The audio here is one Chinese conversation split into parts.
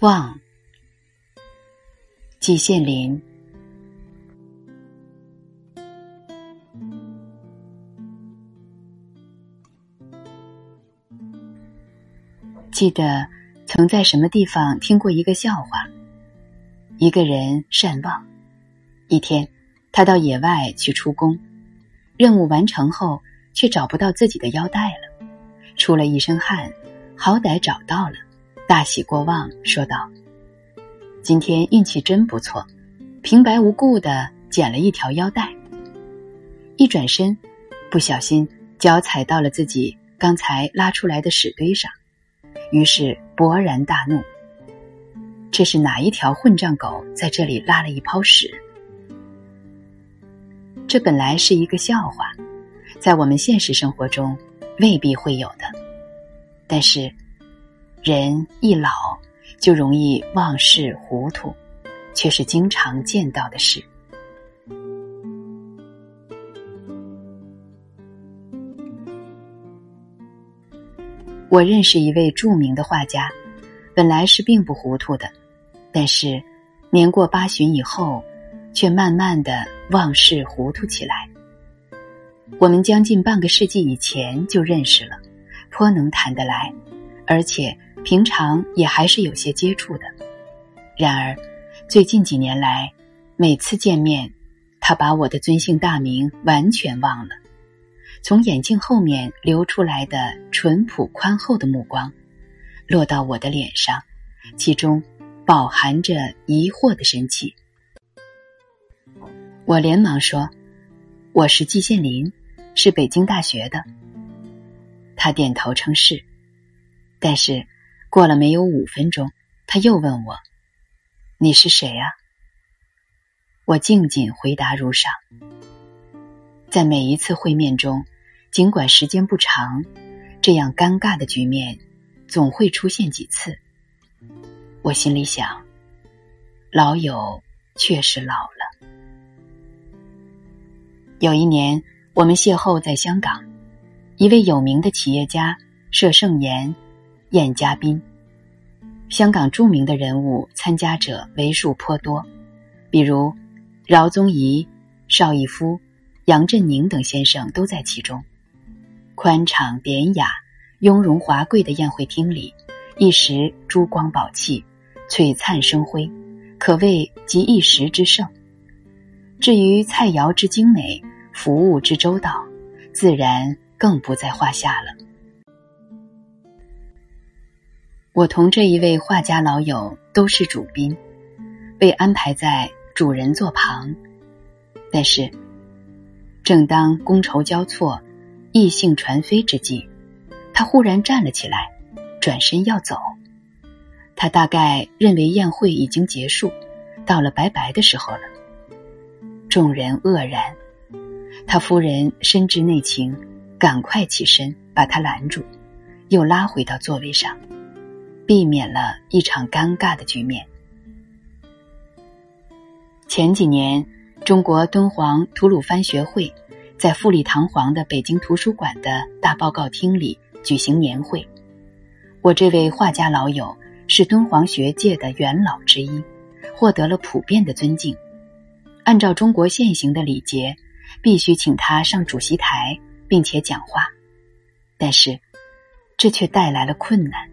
望，季羡林。记得曾在什么地方听过一个笑话：一个人善忘。一天，他到野外去出工，任务完成后，却找不到自己的腰带了，出了一身汗，好歹找到了。大喜过望，说道：“今天运气真不错，平白无故的捡了一条腰带。”一转身，不小心脚踩到了自己刚才拉出来的屎堆上，于是勃然大怒：“这是哪一条混账狗在这里拉了一泡屎？”这本来是一个笑话，在我们现实生活中未必会有的，但是。人一老，就容易忘事糊涂，却是经常见到的事。我认识一位著名的画家，本来是并不糊涂的，但是年过八旬以后，却慢慢的忘事糊涂起来。我们将近半个世纪以前就认识了，颇能谈得来，而且。平常也还是有些接触的，然而最近几年来，每次见面，他把我的尊姓大名完全忘了。从眼镜后面流出来的淳朴宽厚的目光，落到我的脸上，其中饱含着疑惑的神气。我连忙说：“我是季羡林，是北京大学的。”他点头称是，但是。过了没有五分钟，他又问我：“你是谁呀？”我静静回答如上。在每一次会面中，尽管时间不长，这样尴尬的局面总会出现几次。我心里想，老友确实老了。有一年，我们邂逅在香港，一位有名的企业家设盛宴。宴嘉宾，香港著名的人物参加者为数颇多，比如饶宗颐、邵逸夫、杨振宁等先生都在其中。宽敞典雅、雍容华贵的宴会厅里，一时珠光宝气、璀璨生辉，可谓集一时之盛。至于菜肴之精美、服务之周到，自然更不在话下了。我同这一位画家老友都是主宾，被安排在主人座旁。但是，正当觥筹交错、意兴传飞之际，他忽然站了起来，转身要走。他大概认为宴会已经结束，到了拜拜的时候了。众人愕然，他夫人深知内情，赶快起身把他拦住，又拉回到座位上。避免了一场尴尬的局面。前几年，中国敦煌吐鲁番学会在富丽堂皇的北京图书馆的大报告厅里举行年会。我这位画家老友是敦煌学界的元老之一，获得了普遍的尊敬。按照中国现行的礼节，必须请他上主席台并且讲话，但是这却带来了困难。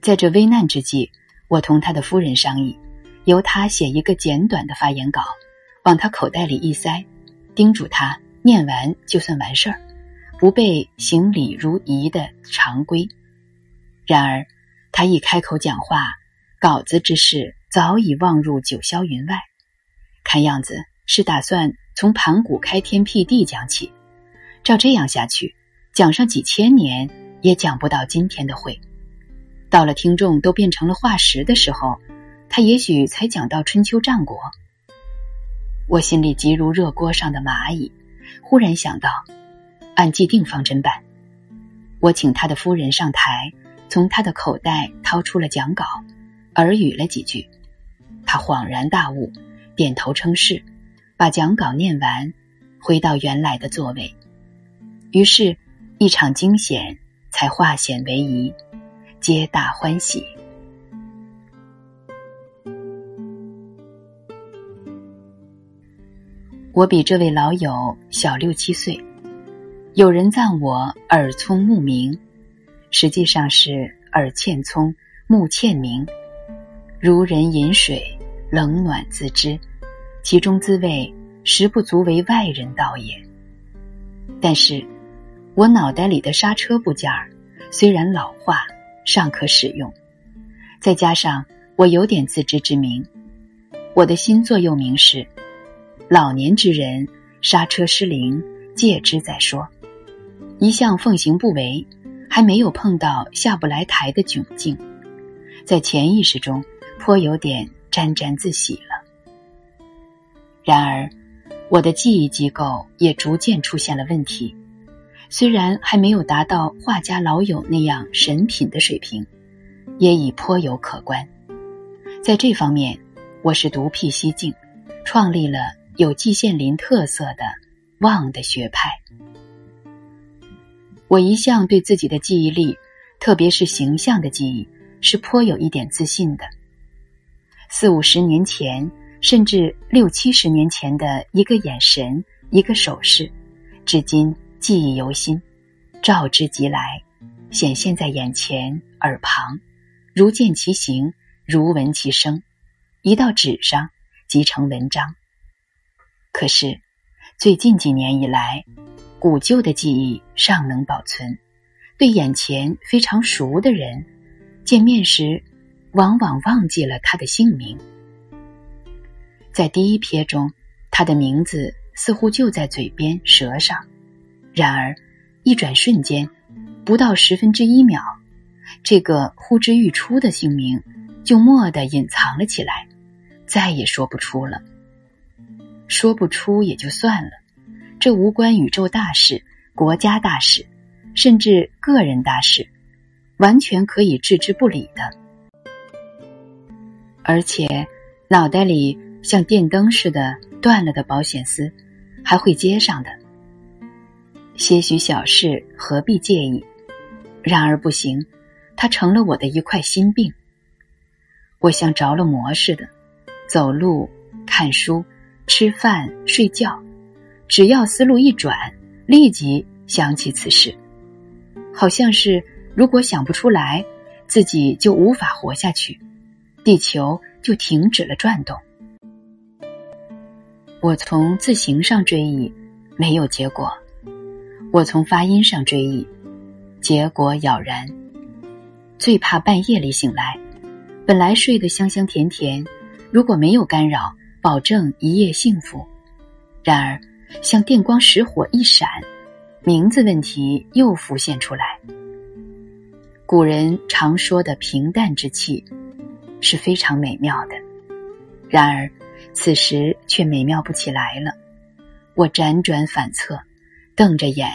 在这危难之际，我同他的夫人商议，由他写一个简短的发言稿，往他口袋里一塞，叮嘱他念完就算完事儿，不背行礼如仪的常规。然而，他一开口讲话，稿子之事早已忘入九霄云外，看样子是打算从盘古开天辟地讲起。照这样下去，讲上几千年也讲不到今天的会。到了听众都变成了化石的时候，他也许才讲到春秋战国。我心里急如热锅上的蚂蚁，忽然想到，按既定方针办。我请他的夫人上台，从他的口袋掏出了讲稿，耳语了几句。他恍然大悟，点头称是，把讲稿念完，回到原来的座位。于是，一场惊险才化险为夷，皆大欢喜。我比这位老友小六七岁，有人赞我耳聪目明，实际上是耳欠聪，目欠明。如人饮水，冷暖自知，其中滋味实不足为外人道也。但是，我脑袋里的刹车部件儿虽然老化，尚可使用，再加上我有点自知之明，我的新座右铭是。老年之人，刹车失灵，戒之再说。一向奉行不为，还没有碰到下不来台的窘境，在潜意识中颇有点沾沾自喜了。然而，我的记忆机构也逐渐出现了问题，虽然还没有达到画家老友那样神品的水平，也已颇有可观。在这方面，我是独辟蹊径，创立了。有季羡林特色的望的学派，我一向对自己的记忆力，特别是形象的记忆，是颇有一点自信的。四五十年前，甚至六七十年前的一个眼神、一个手势，至今记忆犹新，照之即来，显现在眼前、耳旁，如见其形，如闻其声，一到纸上即成文章。可是，最近几年以来，古旧的记忆尚能保存。对眼前非常熟的人，见面时，往往忘记了他的姓名。在第一瞥中，他的名字似乎就在嘴边、舌上；然而，一转瞬间，不到十分之一秒，这个呼之欲出的姓名就蓦地隐藏了起来，再也说不出了。说不出也就算了，这无关宇宙大事、国家大事，甚至个人大事，完全可以置之不理的。而且，脑袋里像电灯似的断了的保险丝，还会接上的。些许小事何必介意？然而不行，它成了我的一块心病。我像着了魔似的，走路、看书。吃饭、睡觉，只要思路一转，立即想起此事，好像是如果想不出来，自己就无法活下去，地球就停止了转动。我从字形上追忆，没有结果；我从发音上追忆，结果杳然。最怕半夜里醒来，本来睡得香香甜甜，如果没有干扰。保证一夜幸福。然而，像电光石火一闪，名字问题又浮现出来。古人常说的平淡之气，是非常美妙的。然而，此时却美妙不起来了。我辗转反侧，瞪着眼，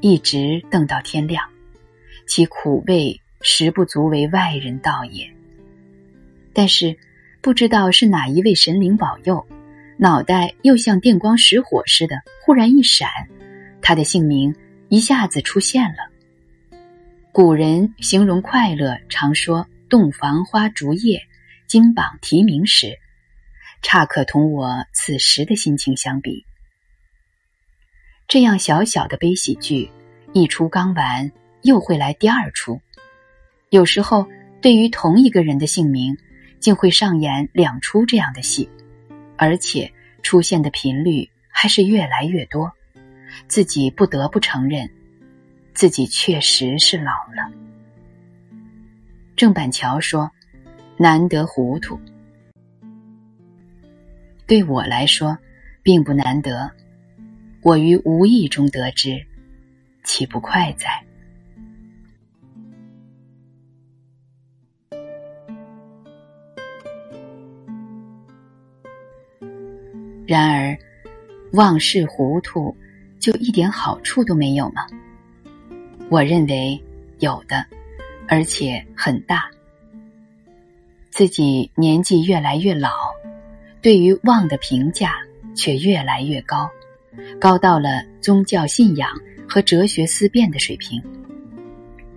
一直瞪到天亮。其苦味实不足为外人道也。但是。不知道是哪一位神灵保佑，脑袋又像电光石火似的忽然一闪，他的姓名一下子出现了。古人形容快乐，常说“洞房花烛夜，金榜题名时”，差可同我此时的心情相比。这样小小的悲喜剧，一出刚完，又会来第二出。有时候，对于同一个人的姓名。竟会上演两出这样的戏，而且出现的频率还是越来越多，自己不得不承认，自己确实是老了。郑板桥说：“难得糊涂。”对我来说，并不难得，我于无意中得知，岂不快哉？然而，忘事糊涂，就一点好处都没有吗？我认为有的，而且很大。自己年纪越来越老，对于望的评价却越来越高，高到了宗教信仰和哲学思辨的水平。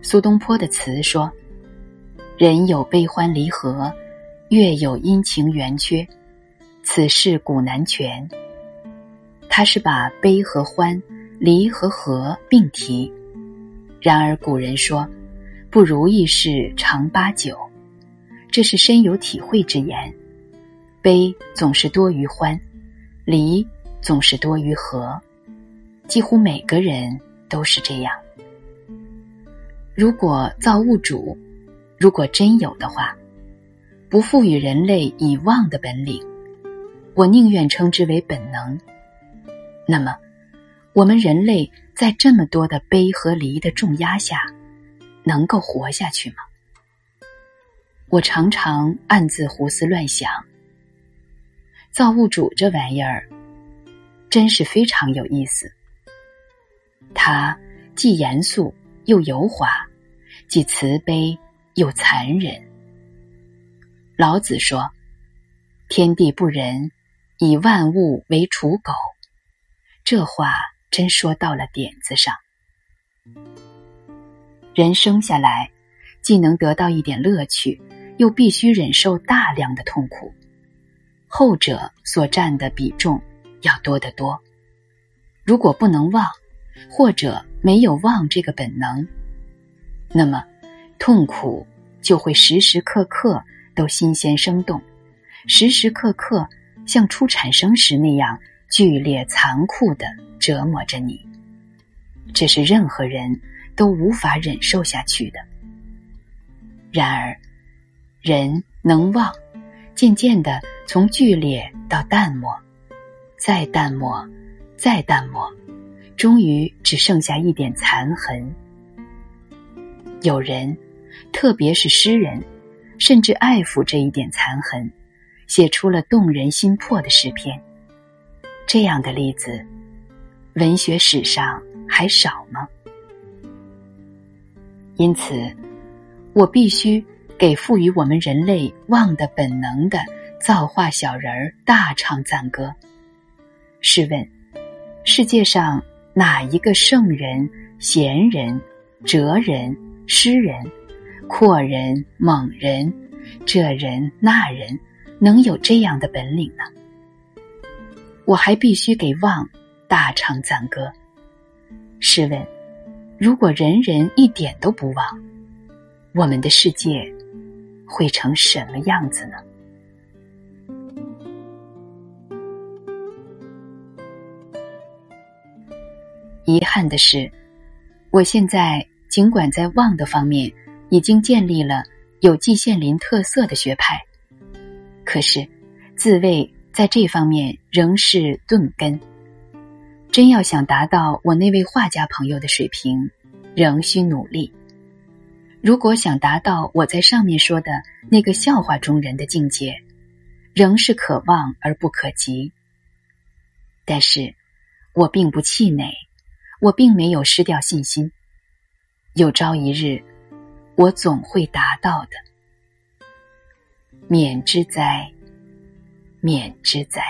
苏东坡的词说：“人有悲欢离合，月有阴晴圆缺，此事古难全。”他是把悲和欢、离和合并提。然而古人说：“不如意事常八九。”这是深有体会之言。悲总是多于欢，离总是多于合，几乎每个人都是这样。如果造物主，如果真有的话，不赋予人类以忘的本领，我宁愿称之为本能。那么，我们人类在这么多的悲和离的重压下，能够活下去吗？我常常暗自胡思乱想。造物主这玩意儿，真是非常有意思。他既严肃又油滑，既慈悲又残忍。老子说：“天地不仁，以万物为刍狗。”这话真说到了点子上。人生下来，既能得到一点乐趣，又必须忍受大量的痛苦。后者所占的比重要多得多。如果不能忘，或者没有忘这个本能，那么痛苦就会时时刻刻都新鲜生动，时时刻刻像初产生时那样剧烈残酷的折磨着你。这是任何人都无法忍受下去的。然而，人能忘。渐渐的，从剧烈到淡漠，再淡漠，再淡漠，终于只剩下一点残痕。有人，特别是诗人，甚至爱抚这一点残痕，写出了动人心魄的诗篇。这样的例子，文学史上还少吗？因此，我必须。给赋予我们人类忘的本能的造化小人儿大唱赞歌。试问，世界上哪一个圣人、贤人、哲人、诗人、阔人、猛人，这人那人，能有这样的本领呢？我还必须给忘大唱赞歌。试问，如果人人一点都不忘，我们的世界？会成什么样子呢？憾的是，我现在尽管在望的方面已经建立了有季羡林特色的学派，可是自卫在这方面仍是钝根。真要想达到我那位画家朋友的水平，仍需努力。如果想达到我在上面说的那个笑话中人的境界，仍是可望而不可及。但是，我并不气馁，我并没有失掉信心。有朝一日，我总会达到的。免之灾，免之灾。